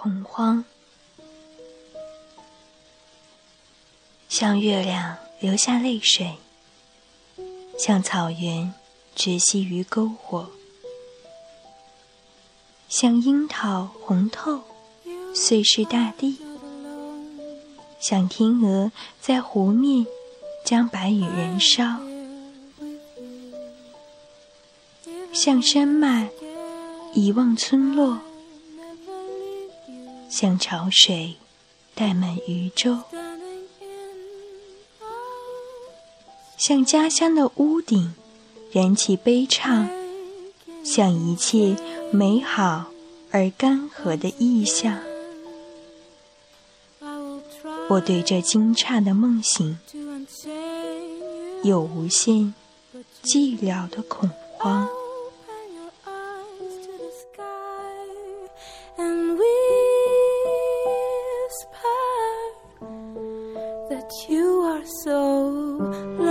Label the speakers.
Speaker 1: 恐慌，像月亮流下泪水，像草原窒息于篝火，像樱桃红透，碎石大地，像天鹅在湖面将白羽燃烧，像山脉遗忘村落。像潮水带满渔舟，像家乡的屋顶燃起悲怆，像一切美好而干涸的意象。我对这惊诧的梦醒有无限寂寥的恐慌。that you are so